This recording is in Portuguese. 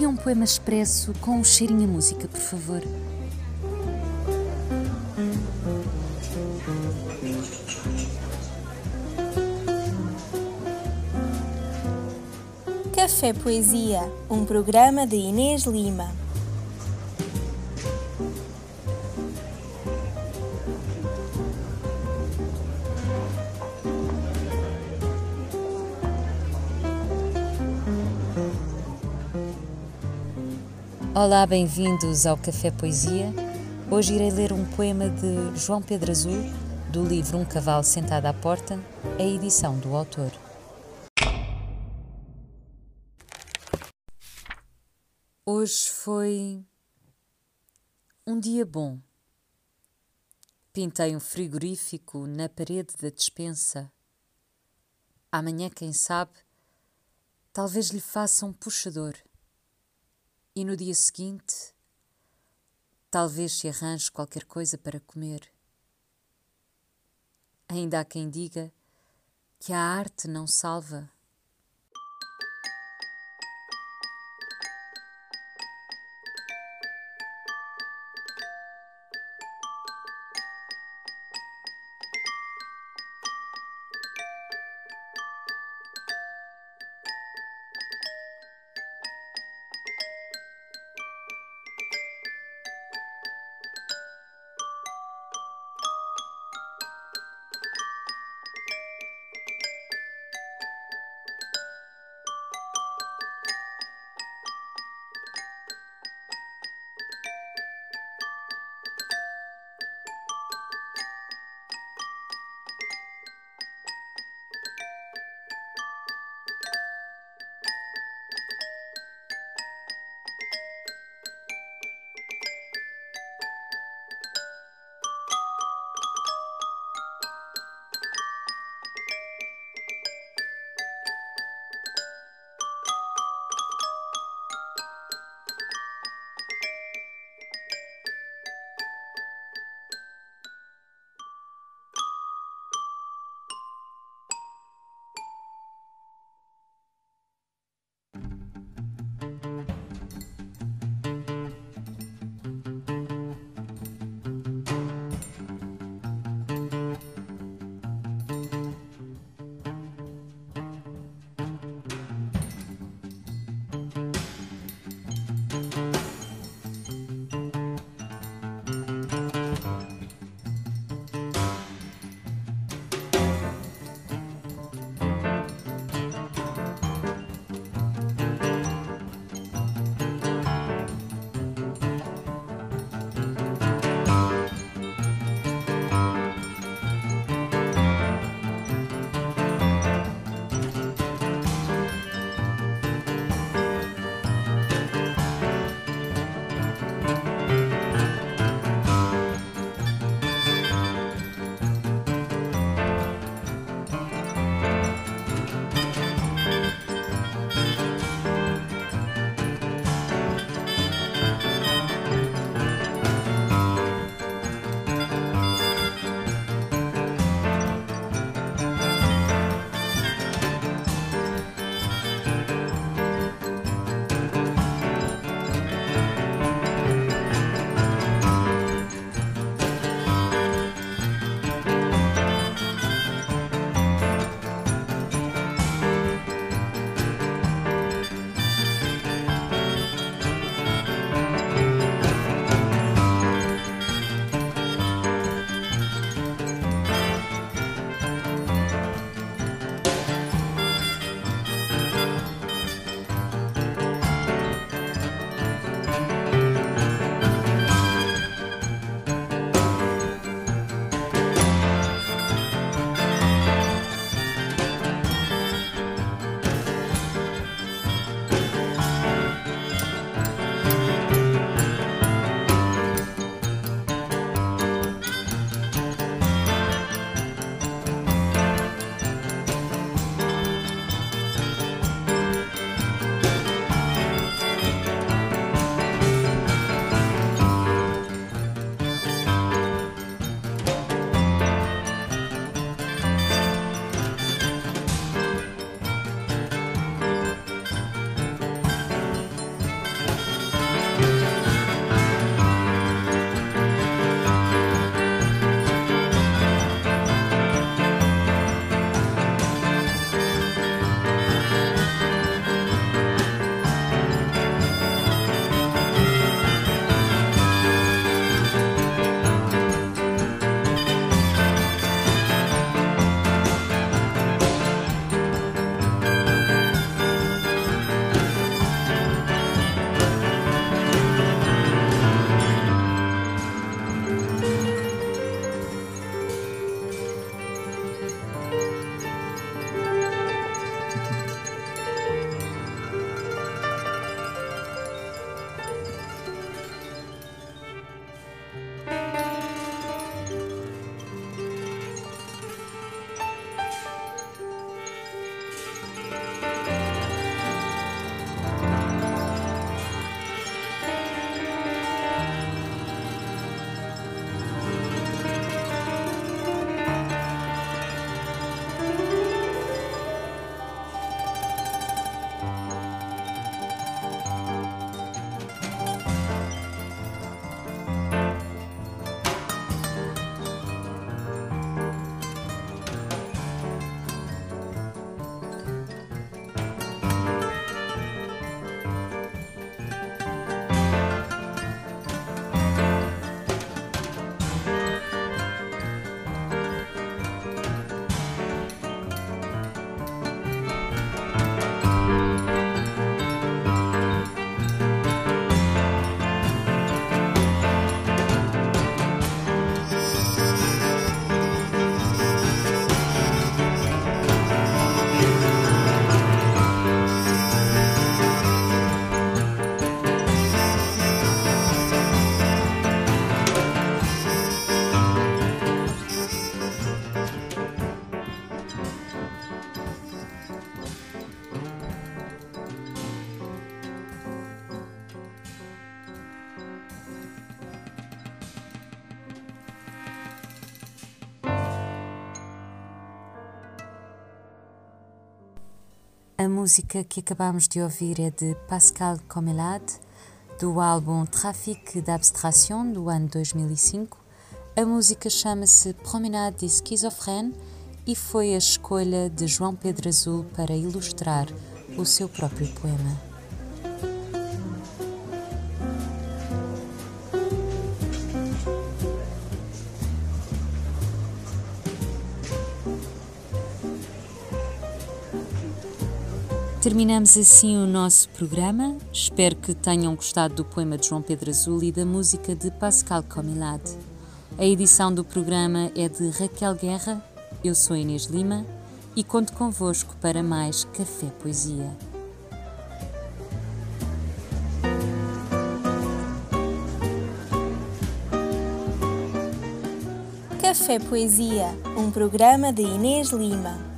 queria um poema expresso com um cheirinho a música, por favor. Café Poesia, um programa de Inês Lima. Olá, bem-vindos ao Café Poesia. Hoje irei ler um poema de João Pedro Azul, do livro Um Cavalo Sentado à Porta, a edição do autor. Hoje foi um dia bom. Pintei um frigorífico na parede da despensa. Amanhã, quem sabe, talvez lhe faça um puxador. E no dia seguinte, talvez se arranje qualquer coisa para comer. Ainda há quem diga que a arte não salva A música que acabamos de ouvir é de Pascal Comelade, do álbum Trafic d'Abstraction, do ano 2005. A música chama-se Promenade de Schizophrène e foi a escolha de João Pedro Azul para ilustrar o seu próprio poema. Terminamos assim o nosso programa. Espero que tenham gostado do poema de João Pedro Azul e da música de Pascal Comilade. A edição do programa é de Raquel Guerra. Eu sou Inês Lima e conto convosco para mais Café Poesia. Café Poesia, um programa de Inês Lima.